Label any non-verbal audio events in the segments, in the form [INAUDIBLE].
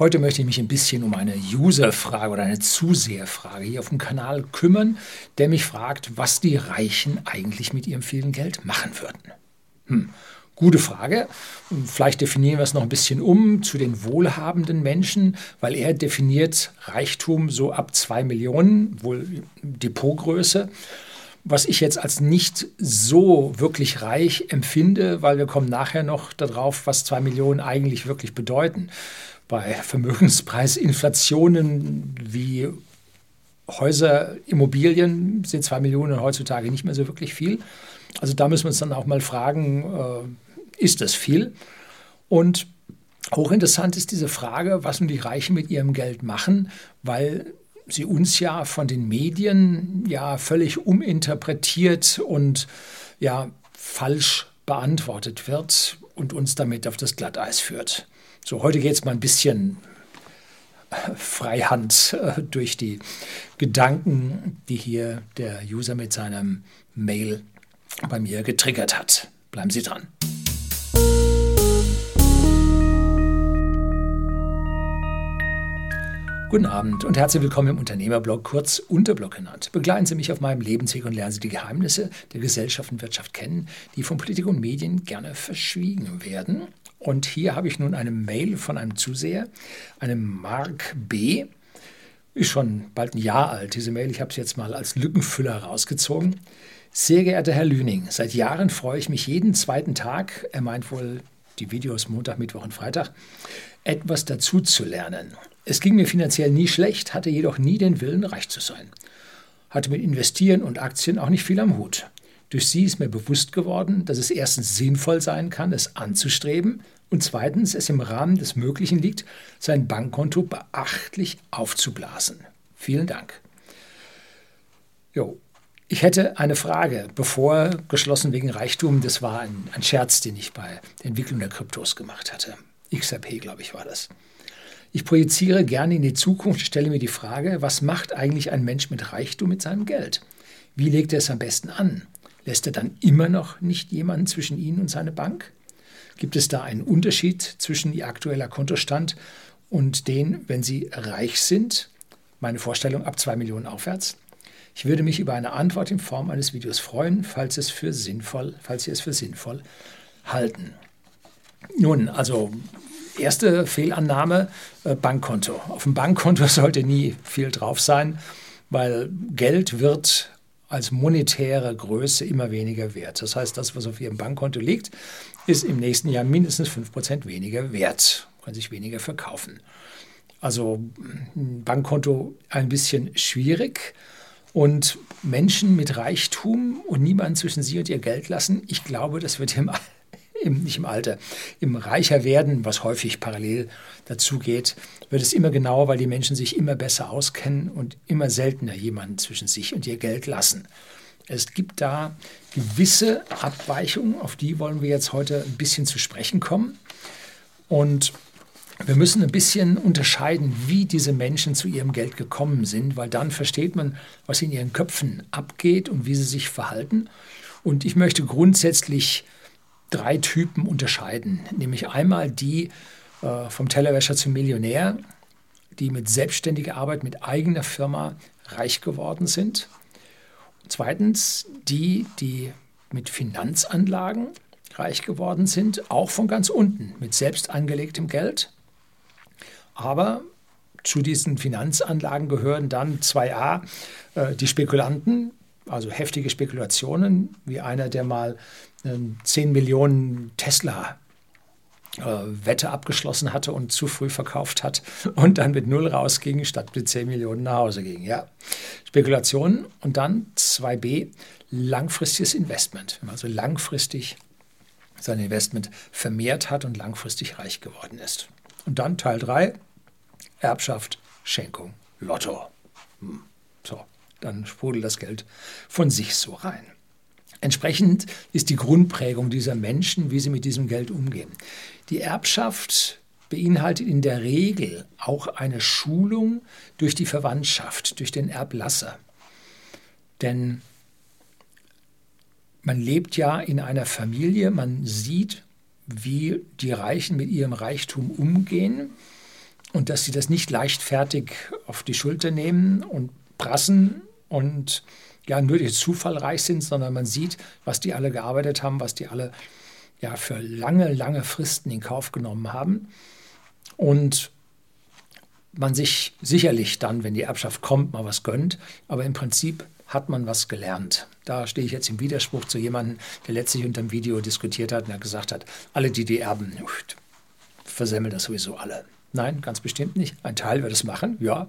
Heute möchte ich mich ein bisschen um eine User-Frage oder eine Zuseherfrage hier auf dem Kanal kümmern, der mich fragt, was die Reichen eigentlich mit ihrem vielen Geld machen würden. Hm. Gute Frage. Vielleicht definieren wir es noch ein bisschen um zu den wohlhabenden Menschen, weil er definiert Reichtum so ab zwei Millionen, wohl Depotgröße was ich jetzt als nicht so wirklich reich empfinde, weil wir kommen nachher noch darauf, was zwei Millionen eigentlich wirklich bedeuten. Bei Vermögenspreisinflationen wie Häuser, Immobilien sind zwei Millionen heutzutage nicht mehr so wirklich viel. Also da müssen wir uns dann auch mal fragen, äh, ist das viel? Und hochinteressant ist diese Frage, was nun die Reichen mit ihrem Geld machen, weil sie uns ja von den Medien ja völlig uminterpretiert und ja falsch beantwortet wird und uns damit auf das Glatteis führt. So, heute geht es mal ein bisschen äh, freihand äh, durch die Gedanken, die hier der User mit seinem Mail bei mir getriggert hat. Bleiben Sie dran. Guten Abend und herzlich willkommen im Unternehmerblog, kurz Unterblog genannt. Begleiten Sie mich auf meinem Lebensweg und lernen Sie die Geheimnisse der Gesellschaft und Wirtschaft kennen, die von Politik und Medien gerne verschwiegen werden. Und hier habe ich nun eine Mail von einem Zuseher, einem Mark B. Ist schon bald ein Jahr alt, diese Mail. Ich habe es jetzt mal als Lückenfüller rausgezogen. Sehr geehrter Herr Lüning, seit Jahren freue ich mich jeden zweiten Tag, er meint wohl die Videos Montag, Mittwoch und Freitag, etwas dazu zu lernen. Es ging mir finanziell nie schlecht, hatte jedoch nie den Willen, reich zu sein. Hatte mit Investieren und Aktien auch nicht viel am Hut. Durch sie ist mir bewusst geworden, dass es erstens sinnvoll sein kann, es anzustreben und zweitens es im Rahmen des Möglichen liegt, sein Bankkonto beachtlich aufzublasen. Vielen Dank. Jo, ich hätte eine Frage, bevor geschlossen wegen Reichtum. Das war ein, ein Scherz, den ich bei der Entwicklung der Kryptos gemacht hatte. XRP, glaube ich, war das. Ich projiziere gerne in die Zukunft, stelle mir die Frage, was macht eigentlich ein Mensch mit Reichtum mit seinem Geld? Wie legt er es am besten an? Lässt er dann immer noch nicht jemanden zwischen ihn und seine Bank? Gibt es da einen Unterschied zwischen Ihr aktueller Kontostand und den, wenn Sie reich sind? Meine Vorstellung ab 2 Millionen aufwärts. Ich würde mich über eine Antwort in Form eines Videos freuen, falls, es für sinnvoll, falls Sie es für sinnvoll halten. Nun, also erste Fehlannahme, äh, Bankkonto. Auf dem Bankkonto [LAUGHS] sollte nie viel drauf sein, weil Geld wird als monetäre Größe immer weniger wert. Das heißt, das, was auf Ihrem Bankkonto liegt, ist im nächsten Jahr mindestens 5% weniger wert, kann sich weniger verkaufen. Also ein Bankkonto ein bisschen schwierig und Menschen mit Reichtum und niemand zwischen sie und ihr Geld lassen, ich glaube, das wird im im, nicht im Alter, im reicher werden, was häufig parallel dazu geht, wird es immer genauer, weil die Menschen sich immer besser auskennen und immer seltener jemanden zwischen sich und ihr Geld lassen. Es gibt da gewisse Abweichungen, auf die wollen wir jetzt heute ein bisschen zu sprechen kommen. Und wir müssen ein bisschen unterscheiden, wie diese Menschen zu ihrem Geld gekommen sind, weil dann versteht man, was in ihren Köpfen abgeht und wie sie sich verhalten. Und ich möchte grundsätzlich drei Typen unterscheiden. Nämlich einmal die äh, vom Tellerwäscher zum Millionär, die mit selbstständiger Arbeit, mit eigener Firma reich geworden sind. Zweitens die, die mit Finanzanlagen reich geworden sind, auch von ganz unten, mit selbst angelegtem Geld. Aber zu diesen Finanzanlagen gehören dann 2a äh, die Spekulanten, also heftige Spekulationen, wie einer, der mal 10 ähm, Millionen Tesla äh, Wette abgeschlossen hatte und zu früh verkauft hat und dann mit null rausging, statt mit 10 Millionen nach Hause ging. Ja, Spekulationen und dann 2b, langfristiges Investment. Wenn man also langfristig sein Investment vermehrt hat und langfristig reich geworden ist. Und dann Teil 3, Erbschaft, Schenkung, Lotto. Hm. So, dann sprudelt das Geld von sich so rein. Entsprechend ist die Grundprägung dieser Menschen, wie sie mit diesem Geld umgehen. Die Erbschaft beinhaltet in der Regel auch eine Schulung durch die Verwandtschaft, durch den Erblasser. Denn man lebt ja in einer Familie, man sieht, wie die Reichen mit ihrem Reichtum umgehen. und dass sie das nicht leichtfertig auf die Schulter nehmen und prassen und ja nur durch Zufall reich sind, sondern man sieht, was die alle gearbeitet haben, was die alle ja für lange, lange Fristen in Kauf genommen haben. Und man sich sicherlich dann, wenn die Erbschaft kommt, mal was gönnt, aber im Prinzip hat man was gelernt. Da stehe ich jetzt im Widerspruch zu jemandem, der letztlich unter dem Video diskutiert hat und er gesagt hat, alle, die die erben, versemmeln das sowieso alle. Nein, ganz bestimmt nicht. Ein Teil wird es machen, ja,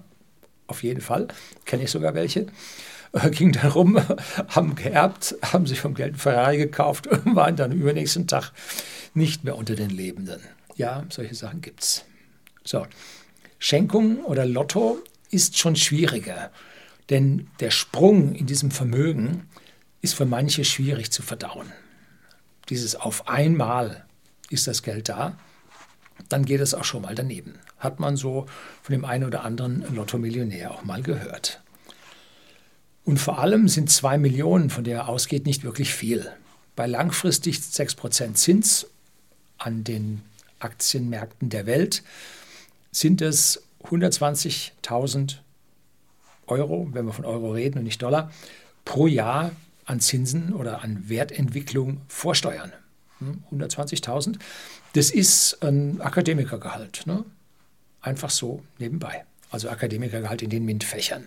auf jeden Fall. Kenne ich sogar welche. Äh, ging darum, [LAUGHS] haben geerbt, haben sich vom Geld einen Ferrari gekauft und [LAUGHS] waren dann übernächsten Tag nicht mehr unter den Lebenden. Ja, solche Sachen gibt es. So, Schenkung oder Lotto ist schon schwieriger, denn der Sprung in diesem Vermögen ist für manche schwierig zu verdauen. Dieses auf einmal ist das Geld da, dann geht es auch schon mal daneben. Hat man so von dem einen oder anderen Lotto-Millionär auch mal gehört. Und vor allem sind zwei Millionen, von der er ausgeht, nicht wirklich viel. Bei langfristig 6% Zins an den Aktienmärkten der Welt sind es 120.000 Euro, wenn wir von Euro reden und nicht Dollar, pro Jahr an Zinsen oder an Wertentwicklung vorsteuern. 120.000. Hm, das ist ein Akademikergehalt. Ne? Einfach so nebenbei. Also Akademikergehalt in den MINT-Fächern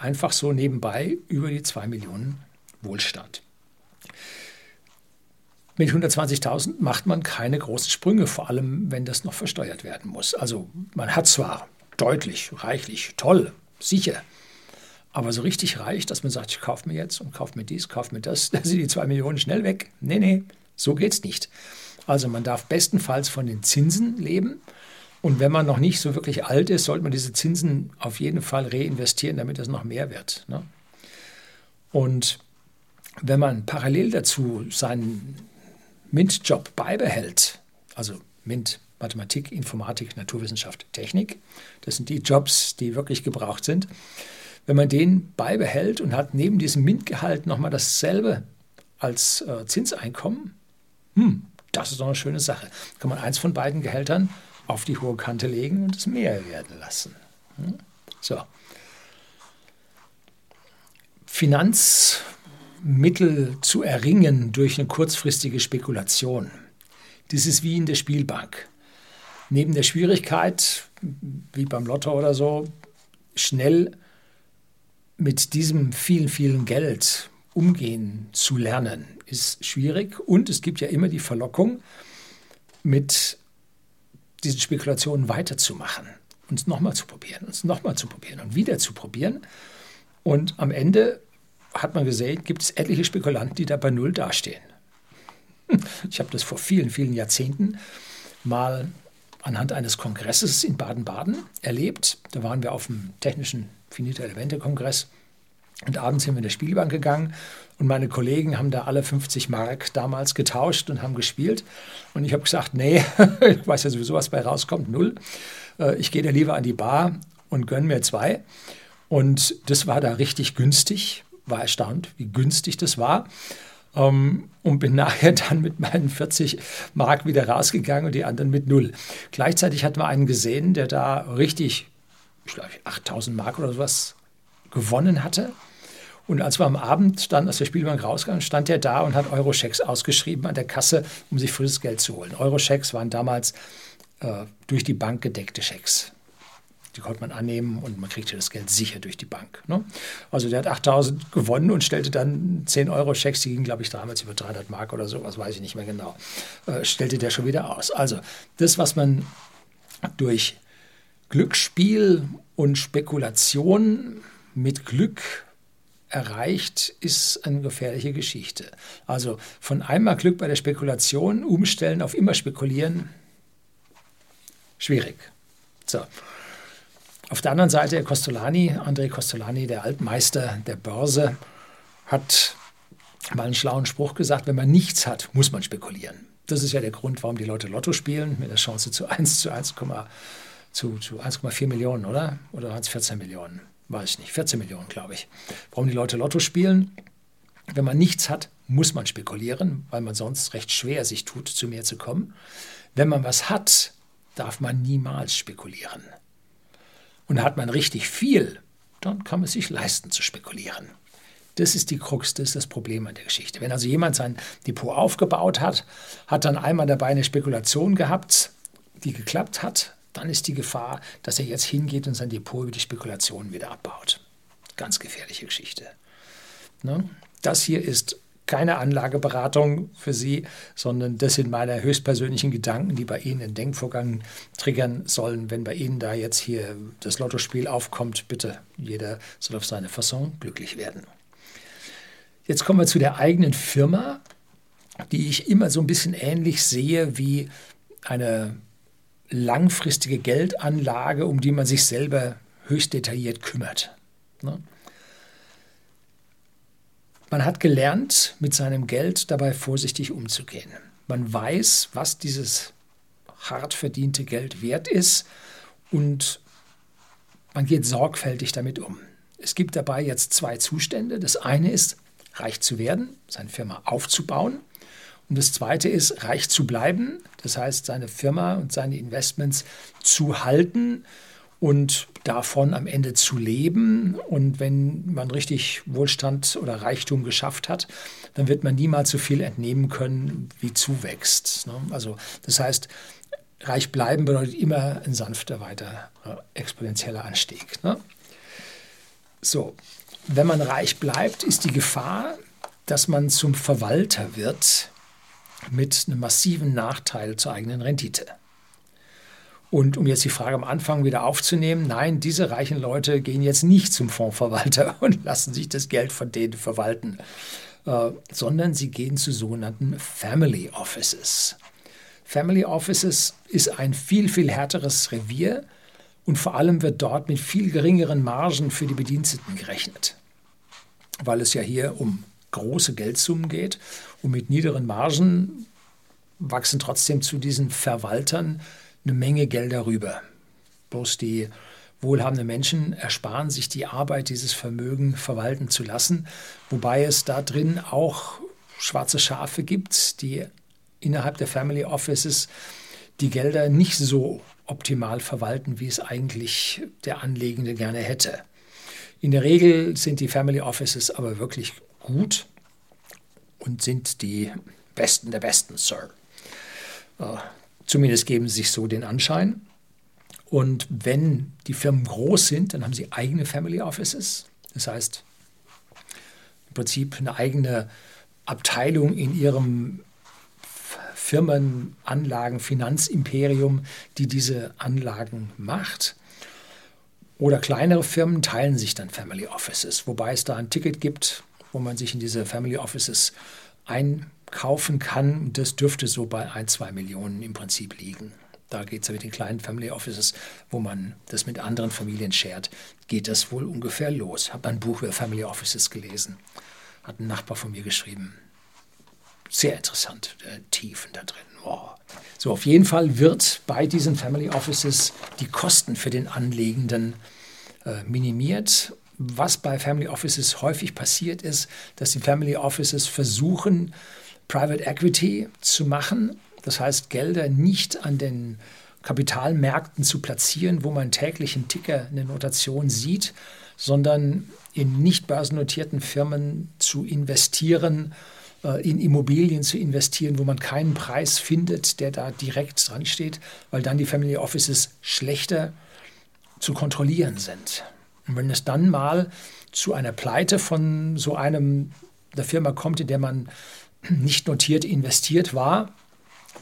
einfach so nebenbei über die 2 Millionen Wohlstand. Mit 120.000 macht man keine großen Sprünge, vor allem wenn das noch versteuert werden muss. Also man hat zwar deutlich, reichlich, toll, sicher, aber so richtig reich, dass man sagt, ich kaufe mir jetzt und kaufe mir dies, kaufe mir das, [LAUGHS] da sind die 2 Millionen schnell weg. Nee, nee, so geht's nicht. Also man darf bestenfalls von den Zinsen leben und wenn man noch nicht so wirklich alt ist, sollte man diese Zinsen auf jeden Fall reinvestieren, damit das noch mehr wird. Ne? Und wenn man parallel dazu seinen MINT-Job beibehält, also MINT, Mathematik, Informatik, Naturwissenschaft, Technik, das sind die Jobs, die wirklich gebraucht sind, wenn man den beibehält und hat neben diesem MINT-Gehalt nochmal dasselbe als äh, Zinseinkommen, hm, das ist doch eine schöne Sache. Kann man eins von beiden Gehältern auf die hohe Kante legen und es mehr werden lassen. Hm? So. Finanzmittel zu erringen durch eine kurzfristige Spekulation. Das ist wie in der Spielbank. Neben der Schwierigkeit, wie beim Lotto oder so, schnell mit diesem vielen, vielen Geld umgehen zu lernen, ist schwierig. Und es gibt ja immer die Verlockung, mit diese Spekulationen weiterzumachen, uns nochmal zu probieren, uns nochmal zu probieren und wieder zu probieren. Und am Ende hat man gesehen, gibt es etliche Spekulanten, die da bei Null dastehen. Ich habe das vor vielen, vielen Jahrzehnten mal anhand eines Kongresses in Baden-Baden erlebt. Da waren wir auf dem technischen Finite-Elemente-Kongress und abends sind wir in der Spielbank gegangen und meine Kollegen haben da alle 50 Mark damals getauscht und haben gespielt. Und ich habe gesagt, nee, [LAUGHS] ich weiß ja sowieso, was bei rauskommt, null. Äh, ich gehe da lieber an die Bar und gönne mir zwei. Und das war da richtig günstig. War erstaunt, wie günstig das war. Ähm, und bin [LAUGHS] nachher dann mit meinen 40 Mark wieder rausgegangen und die anderen mit null. Gleichzeitig hatten wir einen gesehen, der da richtig, ich glaube, 8000 Mark oder sowas gewonnen hatte. Und als wir am Abend dann aus der Spielbank rauskamen, stand er da und hat Euroschecks ausgeschrieben an der Kasse, um sich frisches Geld zu holen. Euroschecks waren damals äh, durch die Bank gedeckte Schecks. Die konnte man annehmen und man kriegte das Geld sicher durch die Bank. Ne? Also der hat 8000 gewonnen und stellte dann 10 Euro Schecks, die gingen glaube ich damals über 300 Mark oder so, was weiß ich nicht mehr genau, äh, stellte der schon wieder aus. Also das, was man durch Glücksspiel und Spekulation mit Glück erreicht, ist eine gefährliche Geschichte. Also von einmal Glück bei der Spekulation umstellen auf immer spekulieren, schwierig. So. Auf der anderen Seite Costolani, André Costolani, der Altmeister der Börse, hat mal einen schlauen Spruch gesagt, wenn man nichts hat, muss man spekulieren. Das ist ja der Grund, warum die Leute Lotto spielen, mit der Chance zu 1 zu 1,4 zu, zu Millionen, oder? Oder waren es 14 Millionen? Weiß ich nicht, 14 Millionen, glaube ich. Warum die Leute Lotto spielen? Wenn man nichts hat, muss man spekulieren, weil man sonst recht schwer sich tut, zu mehr zu kommen. Wenn man was hat, darf man niemals spekulieren. Und hat man richtig viel, dann kann man sich leisten zu spekulieren. Das ist die Krux, das ist das Problem an der Geschichte. Wenn also jemand sein Depot aufgebaut hat, hat dann einmal dabei eine Spekulation gehabt, die geklappt hat, dann ist die Gefahr, dass er jetzt hingeht und sein Depot über die Spekulation wieder abbaut. Ganz gefährliche Geschichte. Ne? Das hier ist keine Anlageberatung für Sie, sondern das sind meine höchstpersönlichen Gedanken, die bei Ihnen einen Denkvorgang triggern sollen. Wenn bei Ihnen da jetzt hier das Lottospiel aufkommt, bitte, jeder soll auf seine Fasson glücklich werden. Jetzt kommen wir zu der eigenen Firma, die ich immer so ein bisschen ähnlich sehe wie eine langfristige Geldanlage, um die man sich selber höchst detailliert kümmert. Ne? Man hat gelernt, mit seinem Geld dabei vorsichtig umzugehen. Man weiß, was dieses hart verdiente Geld wert ist und man geht sorgfältig damit um. Es gibt dabei jetzt zwei Zustände. Das eine ist, reich zu werden, seine Firma aufzubauen. Und das zweite ist, reich zu bleiben, das heißt, seine Firma und seine Investments zu halten und davon am Ende zu leben. Und wenn man richtig Wohlstand oder Reichtum geschafft hat, dann wird man niemals so viel entnehmen können, wie zuwächst. Ne? Also das heißt, reich bleiben bedeutet immer ein sanfter, weiter äh, exponentieller Anstieg. Ne? So, wenn man reich bleibt, ist die Gefahr, dass man zum Verwalter wird mit einem massiven Nachteil zur eigenen Rendite. Und um jetzt die Frage am Anfang wieder aufzunehmen, nein, diese reichen Leute gehen jetzt nicht zum Fondsverwalter [LAUGHS] und lassen sich das Geld von denen verwalten, äh, sondern sie gehen zu sogenannten Family Offices. Family Offices ist ein viel, viel härteres Revier und vor allem wird dort mit viel geringeren Margen für die Bediensteten gerechnet, weil es ja hier um große Geldsummen geht und mit niederen Margen wachsen trotzdem zu diesen Verwaltern eine Menge Gelder rüber. Bloß die wohlhabenden Menschen ersparen sich die Arbeit, dieses Vermögen verwalten zu lassen, wobei es da drin auch schwarze Schafe gibt, die innerhalb der Family Offices die Gelder nicht so optimal verwalten, wie es eigentlich der Anlegende gerne hätte. In der Regel sind die Family Offices aber wirklich gut und sind die Besten der Besten, Sir. Äh, Zumindest geben sie sich so den Anschein. Und wenn die Firmen groß sind, dann haben sie eigene Family Offices. Das heißt, im Prinzip eine eigene Abteilung in ihrem Firmenanlagen, Finanzimperium, die diese Anlagen macht. Oder kleinere Firmen teilen sich dann Family Offices, wobei es da ein Ticket gibt, wo man sich in diese Family Offices ein kaufen kann. Das dürfte so bei ein, zwei Millionen im Prinzip liegen. Da geht es ja mit den kleinen Family Offices, wo man das mit anderen Familien shared, geht das wohl ungefähr los. Ich habe ein Buch über Family Offices gelesen. Hat ein Nachbar von mir geschrieben. Sehr interessant, äh, Tiefen da drin. Oh. So, auf jeden Fall wird bei diesen Family Offices die Kosten für den Anlegenden äh, minimiert. Was bei Family Offices häufig passiert ist, dass die Family Offices versuchen, Private Equity zu machen. Das heißt, Gelder nicht an den Kapitalmärkten zu platzieren, wo man täglich einen Ticker, eine Notation sieht, sondern in nicht börsennotierten Firmen zu investieren, äh, in Immobilien zu investieren, wo man keinen Preis findet, der da direkt dran steht, weil dann die Family Offices schlechter zu kontrollieren sind. Und wenn es dann mal zu einer Pleite von so einem der Firma kommt, in der man nicht notiert investiert war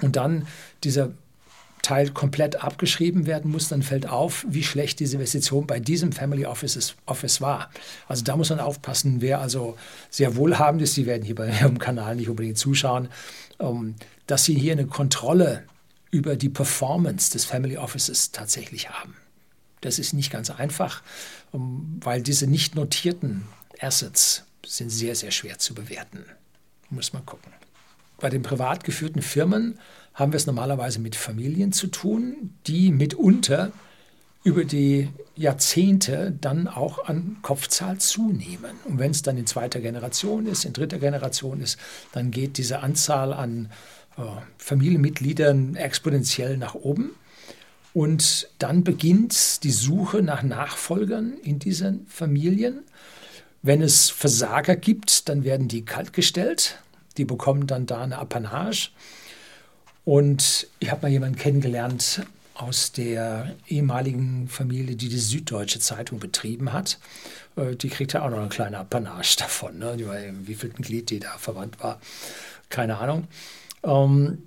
und dann dieser Teil komplett abgeschrieben werden muss, dann fällt auf, wie schlecht diese Investition bei diesem Family Office, Office war. Also da muss man aufpassen, wer also sehr wohlhabend ist, Sie werden hier bei [LAUGHS] Ihrem Kanal nicht unbedingt zuschauen, ähm, dass Sie hier eine Kontrolle über die Performance des Family Offices tatsächlich haben. Das ist nicht ganz einfach, ähm, weil diese nicht notierten Assets sind sehr, sehr schwer zu bewerten. Muss man gucken. Bei den privat geführten Firmen haben wir es normalerweise mit Familien zu tun, die mitunter über die Jahrzehnte dann auch an Kopfzahl zunehmen. Und wenn es dann in zweiter Generation ist, in dritter Generation ist, dann geht diese Anzahl an äh, Familienmitgliedern exponentiell nach oben. Und dann beginnt die Suche nach Nachfolgern in diesen Familien. Wenn es Versager gibt, dann werden die kaltgestellt. Die bekommen dann da eine Apanage. Und ich habe mal jemanden kennengelernt aus der ehemaligen Familie, die die Süddeutsche Zeitung betrieben hat. Äh, die kriegt ja auch noch eine kleine Apanage davon. Ne? Wie viel Glied die da verwandt war, keine Ahnung. Ähm,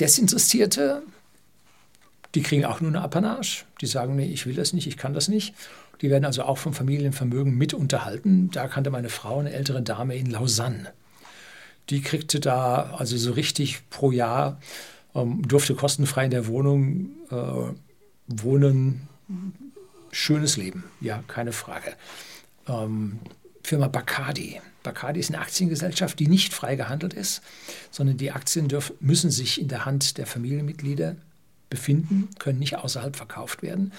Desinteressierte, die kriegen auch nur eine Apanage. Die sagen, nee, ich will das nicht, ich kann das nicht. Die werden also auch vom Familienvermögen mit unterhalten. Da kannte meine Frau eine ältere Dame in Lausanne. Die kriegte da also so richtig pro Jahr, ähm, durfte kostenfrei in der Wohnung äh, wohnen. Schönes Leben, ja, keine Frage. Ähm, Firma Bacardi. Bacardi ist eine Aktiengesellschaft, die nicht frei gehandelt ist, sondern die Aktien dürfen, müssen sich in der Hand der Familienmitglieder befinden, können nicht außerhalb verkauft werden.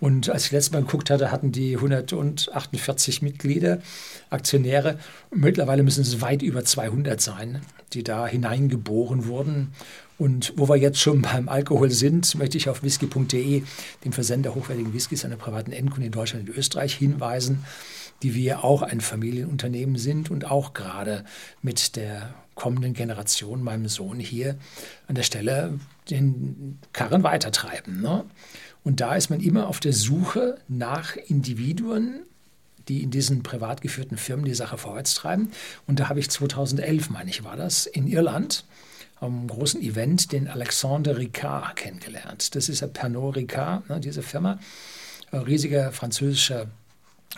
Und als ich letztes Mal geguckt hatte, hatten die 148 Mitglieder, Aktionäre. Mittlerweile müssen es weit über 200 sein, die da hineingeboren wurden. Und wo wir jetzt schon beim Alkohol sind, möchte ich auf whisky.de, dem Versender hochwertigen Whiskys der privaten Endkunden in Deutschland und Österreich, hinweisen, die wir auch ein Familienunternehmen sind und auch gerade mit der kommenden Generation, meinem Sohn hier an der Stelle den Karren weitertreiben. Ne? Und da ist man immer auf der Suche nach Individuen, die in diesen privat geführten Firmen die Sache vorwärts treiben. Und da habe ich 2011, meine ich, war das, in Irland am großen Event den Alexandre Ricard kennengelernt. Das ist ja Pernod Ricard, ne, diese Firma, ein riesiger französischer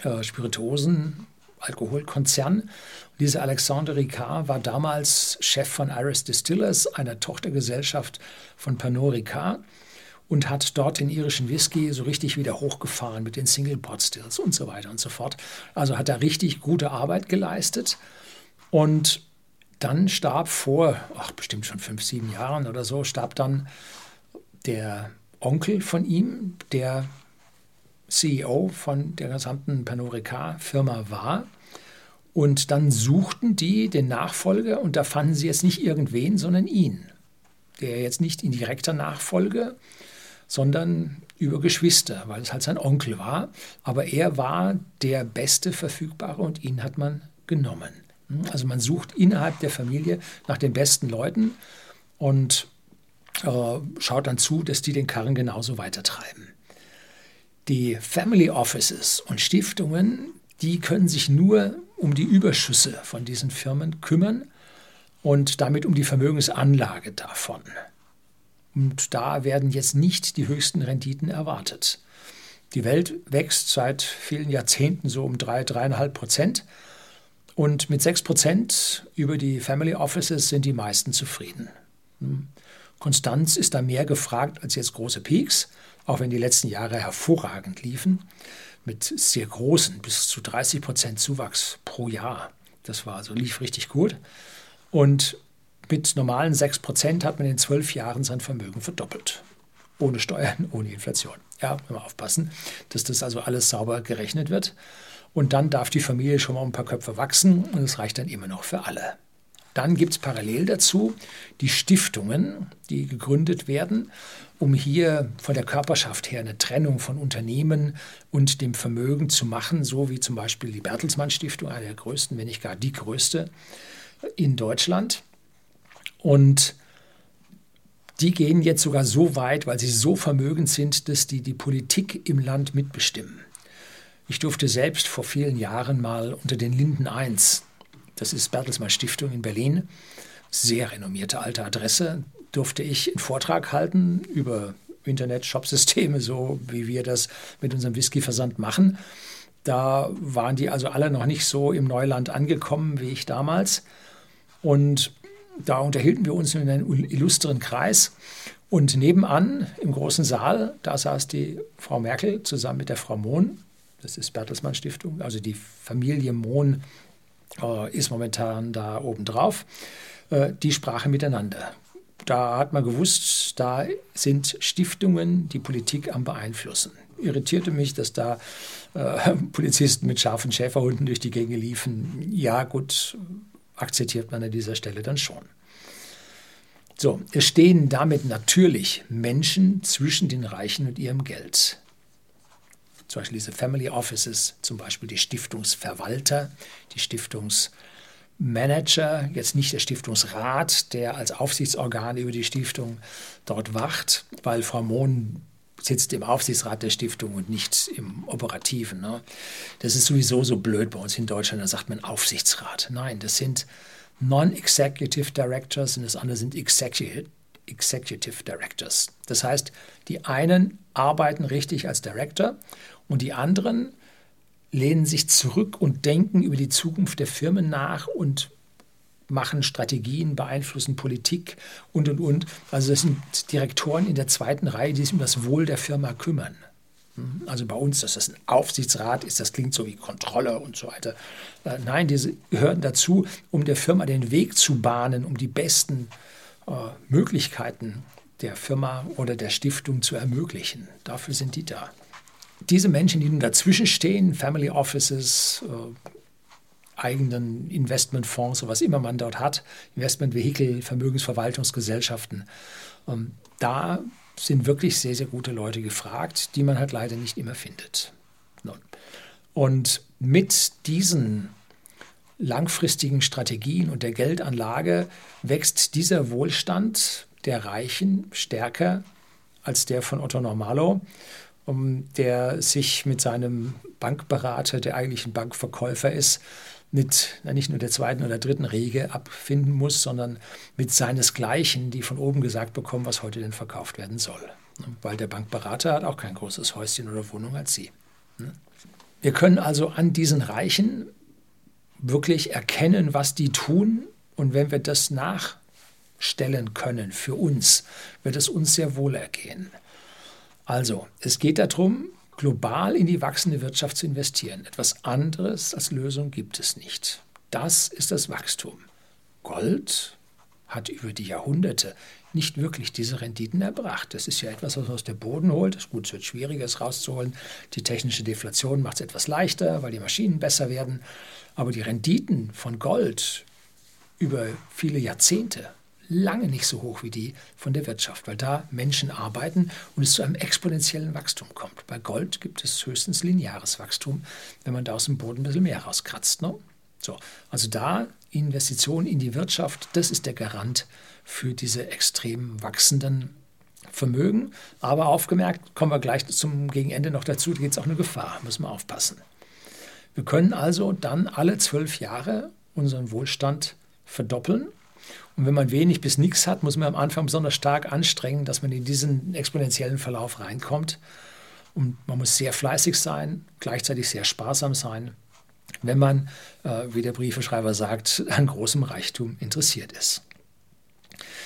äh, Spirituosen, Alkoholkonzern. Dieser Alexandre Ricard war damals Chef von Iris Distillers, einer Tochtergesellschaft von Pernod Ricard und hat dort den irischen Whisky so richtig wieder hochgefahren mit den Single Pot Stills und so weiter und so fort. Also hat er richtig gute Arbeit geleistet und dann starb vor, ach, bestimmt schon fünf, sieben Jahren oder so, starb dann der Onkel von ihm, der CEO von der gesamten Pernod Ricard-Firma war. Und dann suchten die den Nachfolger und da fanden sie jetzt nicht irgendwen, sondern ihn, der jetzt nicht in direkter Nachfolge sondern über Geschwister, weil es halt sein Onkel war. Aber er war der beste Verfügbare und ihn hat man genommen. Also man sucht innerhalb der Familie nach den besten Leuten und äh, schaut dann zu, dass die den Karren genauso weitertreiben. Die Family Offices und Stiftungen, die können sich nur um die Überschüsse von diesen Firmen kümmern und damit um die Vermögensanlage davon. Und da werden jetzt nicht die höchsten Renditen erwartet. Die Welt wächst seit vielen Jahrzehnten so um drei, dreieinhalb Prozent. Und mit sechs Prozent über die Family Offices sind die meisten zufrieden. Hm. Konstanz ist da mehr gefragt als jetzt große Peaks, auch wenn die letzten Jahre hervorragend liefen, mit sehr großen, bis zu 30 Prozent Zuwachs pro Jahr. Das war also, lief richtig gut. Und mit normalen 6 Prozent hat man in zwölf Jahren sein Vermögen verdoppelt. Ohne Steuern, [LAUGHS] ohne Inflation. Ja, immer aufpassen, dass das also alles sauber gerechnet wird. Und dann darf die Familie schon mal ein paar Köpfe wachsen und es reicht dann immer noch für alle. Dann gibt es parallel dazu die Stiftungen, die gegründet werden, um hier von der Körperschaft her eine Trennung von Unternehmen und dem Vermögen zu machen, so wie zum Beispiel die Bertelsmann Stiftung, eine der größten, wenn nicht gar die größte in Deutschland. Und die gehen jetzt sogar so weit, weil sie so vermögend sind, dass die die Politik im Land mitbestimmen. Ich durfte selbst vor vielen Jahren mal unter den Linden 1, das ist Bertelsmann Stiftung in Berlin, sehr renommierte alte Adresse, durfte ich einen Vortrag halten über Internet-Shop-Systeme, so wie wir das mit unserem Whisky-Versand machen. Da waren die also alle noch nicht so im Neuland angekommen wie ich damals. Und da unterhielten wir uns in einem illustren Kreis. Und nebenan im großen Saal, da saß die Frau Merkel zusammen mit der Frau Mohn. Das ist Bertelsmann Stiftung. Also die Familie Mohn äh, ist momentan da oben drauf. Äh, die sprachen miteinander. Da hat man gewusst, da sind Stiftungen die Politik am beeinflussen. Irritierte mich, dass da äh, [LAUGHS] Polizisten mit scharfen Schäferhunden durch die Gänge liefen. Ja, gut, akzeptiert man an dieser Stelle dann schon. So, es stehen damit natürlich Menschen zwischen den Reichen und ihrem Geld. Zum Beispiel diese Family Offices, zum Beispiel die Stiftungsverwalter, die Stiftungsmanager, jetzt nicht der Stiftungsrat, der als Aufsichtsorgan über die Stiftung dort wacht, weil Frau Mohn sitzt im Aufsichtsrat der Stiftung und nicht im Operativen. Ne? Das ist sowieso so blöd bei uns in Deutschland, da sagt man Aufsichtsrat. Nein, das sind Non-Executive Directors und das andere sind Executive, Executive Directors. Das heißt, die einen arbeiten richtig als Director und die anderen lehnen sich zurück und denken über die Zukunft der Firmen nach und machen Strategien, beeinflussen Politik und, und, und. Also das sind Direktoren in der zweiten Reihe, die sich um das Wohl der Firma kümmern. Mhm. Also bei uns, dass das ein Aufsichtsrat ist, das klingt so wie Kontrolle und so weiter. Äh, nein, diese gehören dazu, um der Firma den Weg zu bahnen, um die besten äh, Möglichkeiten der Firma oder der Stiftung zu ermöglichen. Dafür sind die da. Diese Menschen, die nun dazwischen stehen, Family Offices, äh, eigenen Investmentfonds, was immer man dort hat, Investmentvehikel, Vermögensverwaltungsgesellschaften. Ähm, da sind wirklich sehr, sehr gute Leute gefragt, die man halt leider nicht immer findet. Und mit diesen langfristigen Strategien und der Geldanlage wächst dieser Wohlstand der Reichen stärker als der von Otto Normalo, der sich mit seinem Bankberater, der eigentlich ein Bankverkäufer ist, mit nicht nur der zweiten oder dritten Riege abfinden muss, sondern mit seinesgleichen, die von oben gesagt bekommen, was heute denn verkauft werden soll. Weil der Bankberater hat auch kein großes Häuschen oder Wohnung als Sie. Wir können also an diesen Reichen wirklich erkennen, was die tun. Und wenn wir das nachstellen können für uns, wird es uns sehr wohl ergehen. Also, es geht darum, global in die wachsende Wirtschaft zu investieren. Etwas anderes als Lösung gibt es nicht. Das ist das Wachstum. Gold hat über die Jahrhunderte nicht wirklich diese Renditen erbracht. Das ist ja etwas, was man aus dem Boden holt. Gut, es wird schwieriger, es rauszuholen. Die technische Deflation macht es etwas leichter, weil die Maschinen besser werden. Aber die Renditen von Gold über viele Jahrzehnte lange nicht so hoch wie die von der Wirtschaft, weil da Menschen arbeiten und es zu einem exponentiellen Wachstum kommt. Bei Gold gibt es höchstens lineares Wachstum, wenn man da aus dem Boden ein bisschen mehr rauskratzt. Ne? So, also da Investitionen in die Wirtschaft, das ist der Garant für diese extrem wachsenden Vermögen. Aber aufgemerkt, kommen wir gleich zum Gegenende noch dazu, da gibt es auch eine Gefahr, müssen wir aufpassen. Wir können also dann alle zwölf Jahre unseren Wohlstand verdoppeln und wenn man wenig bis nichts hat, muss man am Anfang besonders stark anstrengen, dass man in diesen exponentiellen Verlauf reinkommt. Und man muss sehr fleißig sein, gleichzeitig sehr sparsam sein, wenn man, äh, wie der Briefeschreiber sagt, an großem Reichtum interessiert ist.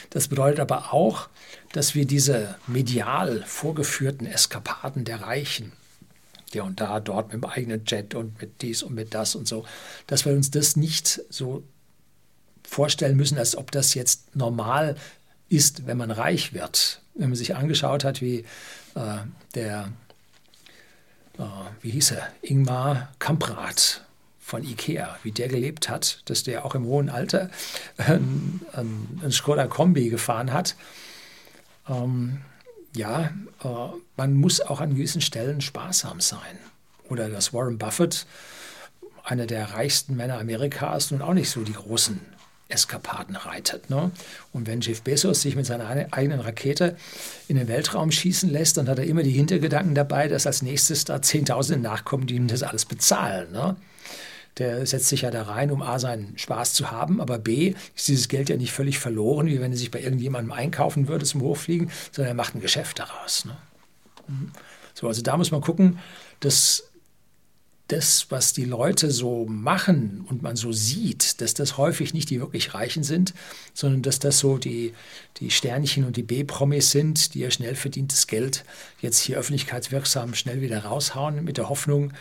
Das bedeutet aber auch, dass wir diese medial vorgeführten Eskapaden der Reichen, der und da, dort mit dem eigenen Jet und mit dies und mit das und so, dass wir uns das nicht so vorstellen müssen, als ob das jetzt normal ist, wenn man reich wird. Wenn man sich angeschaut hat, wie äh, der, äh, wie hieß er, Ingmar Kamprad von Ikea, wie der gelebt hat, dass der auch im hohen Alter ein, ein, ein Skoda Kombi gefahren hat. Ähm, ja, äh, man muss auch an gewissen Stellen sparsam sein. Oder dass Warren Buffett, einer der reichsten Männer Amerikas, nun auch nicht so die großen Eskapaden reitet. Ne? Und wenn Jeff Bezos sich mit seiner eigenen Rakete in den Weltraum schießen lässt, dann hat er immer die Hintergedanken dabei, dass als nächstes da Zehntausende nachkommen, die ihm das alles bezahlen. Ne? Der setzt sich ja da rein, um A, seinen Spaß zu haben, aber B, ist dieses Geld ja nicht völlig verloren, wie wenn er sich bei irgendjemandem einkaufen würde zum Hochfliegen, sondern er macht ein Geschäft daraus. Ne? Mhm. So, also da muss man gucken, dass das, was die Leute so machen und man so sieht, dass das häufig nicht die wirklich Reichen sind, sondern dass das so die, die Sternchen und die B-Promis sind, die ihr schnell verdientes Geld jetzt hier öffentlichkeitswirksam schnell wieder raushauen, mit der Hoffnung,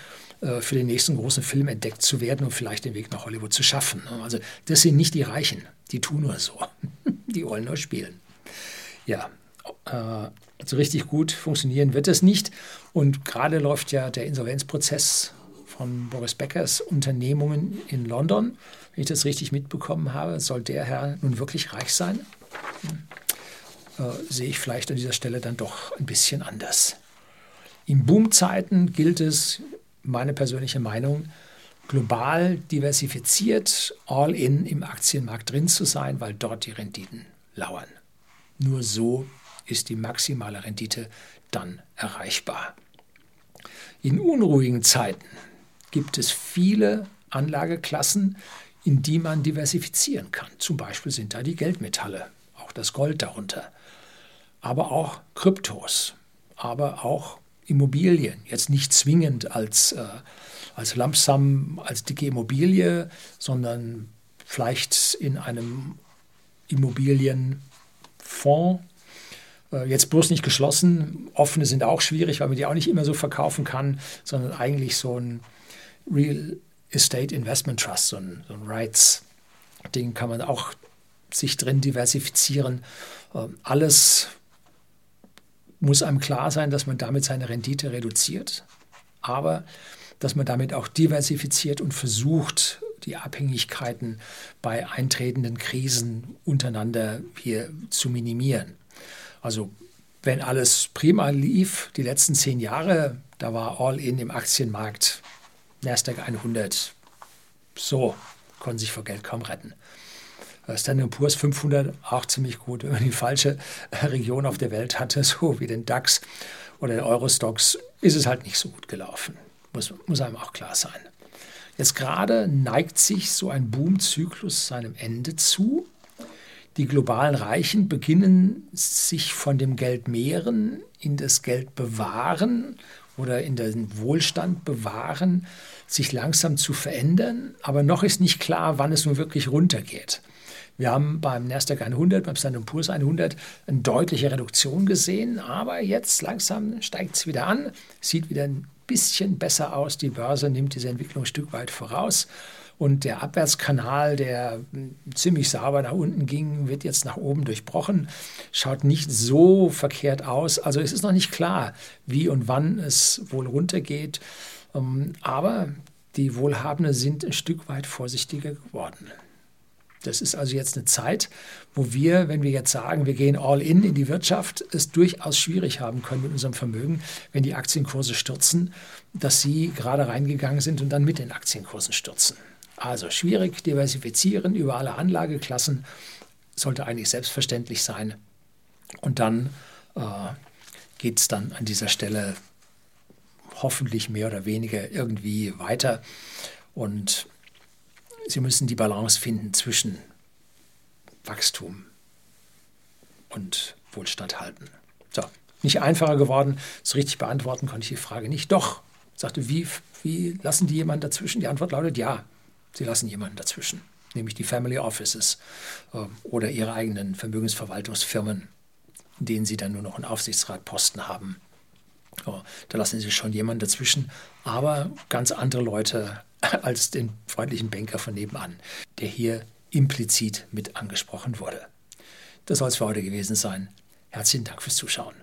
äh, für den nächsten großen Film entdeckt zu werden und vielleicht den Weg nach Hollywood zu schaffen. Also das sind nicht die Reichen, die tun nur so, [LAUGHS] die wollen nur spielen. Ja, äh, so richtig gut funktionieren wird es nicht. Und gerade läuft ja der Insolvenzprozess von Boris Beckers Unternehmungen in London. Wenn ich das richtig mitbekommen habe, soll der Herr nun wirklich reich sein? äh, sehe ich vielleicht an dieser Stelle dann doch ein bisschen anders. In Boomzeiten gilt es, meine persönliche Meinung, global diversifiziert, all in im Aktienmarkt drin zu sein, weil dort die Renditen lauern. Nur so ist die maximale Rendite dann erreichbar. In unruhigen Zeiten gibt es viele Anlageklassen, in die man diversifizieren kann. Zum Beispiel sind da die Geldmetalle, auch das Gold darunter, aber auch Kryptos, aber auch Immobilien. Jetzt nicht zwingend als, äh, als Lampsam, als dicke Immobilie, sondern vielleicht in einem Immobilienfonds. Äh, jetzt bloß nicht geschlossen. Offene sind auch schwierig, weil man die auch nicht immer so verkaufen kann, sondern eigentlich so ein Real Estate Investment Trust, so ein, so ein Rights-Ding kann man auch sich drin diversifizieren. Ähm, alles muss einem klar sein, dass man damit seine Rendite reduziert, aber dass man damit auch diversifiziert und versucht, die Abhängigkeiten bei eintretenden Krisen untereinander hier zu minimieren. Also wenn alles prima lief, die letzten zehn Jahre, da war All-in im Aktienmarkt Nasdaq 100. So, konnten sich vor Geld kaum retten. Äh, Standard Poor's 500 auch ziemlich gut. Wenn man die falsche Region auf der Welt hatte, [LAUGHS] so wie den DAX oder den Eurostox, ist es halt nicht so gut gelaufen. Muss, muss einem auch klar sein. Jetzt gerade neigt sich so ein Boomzyklus seinem Ende zu. Die globalen Reichen beginnen sich von dem Geld mehren in das Geld bewahren oder in den Wohlstand bewahren, sich langsam zu verändern. Aber noch ist nicht klar, wann es nun wirklich runtergeht. Wir haben beim Nasdaq 100, beim Standard Poor's 100 eine deutliche Reduktion gesehen, aber jetzt langsam steigt es wieder an, sieht wieder ein bisschen besser aus. Die Börse nimmt diese Entwicklung ein Stück weit voraus. Und der Abwärtskanal, der ziemlich sauber nach unten ging, wird jetzt nach oben durchbrochen. Schaut nicht so verkehrt aus. Also es ist noch nicht klar, wie und wann es wohl runtergeht. Ähm, aber die Wohlhabenden sind ein Stück weit vorsichtiger geworden. Das ist also jetzt eine Zeit, wo wir, wenn wir jetzt sagen, wir gehen all in in die Wirtschaft, es durchaus schwierig haben können mit unserem Vermögen, wenn die Aktienkurse stürzen, dass sie gerade reingegangen sind und dann mit den Aktienkursen stürzen. Also schwierig, diversifizieren über alle Anlageklassen sollte eigentlich selbstverständlich sein. Und dann äh, geht es dann an dieser Stelle hoffentlich mehr oder weniger irgendwie weiter. Und Sie müssen die Balance finden zwischen Wachstum und Wohlstand halten. So, nicht einfacher geworden, so richtig beantworten konnte ich die Frage nicht. Doch, sagte, wie, wie lassen die jemanden dazwischen? Die Antwort lautet ja. Sie lassen jemanden dazwischen, nämlich die Family Offices äh, oder ihre eigenen Vermögensverwaltungsfirmen, in denen sie dann nur noch einen Aufsichtsratposten haben. Oh, da lassen sie schon jemanden dazwischen, aber ganz andere Leute [LAUGHS] als den freundlichen Banker von nebenan, der hier implizit mit angesprochen wurde. Das soll es für heute gewesen sein. Herzlichen Dank fürs Zuschauen.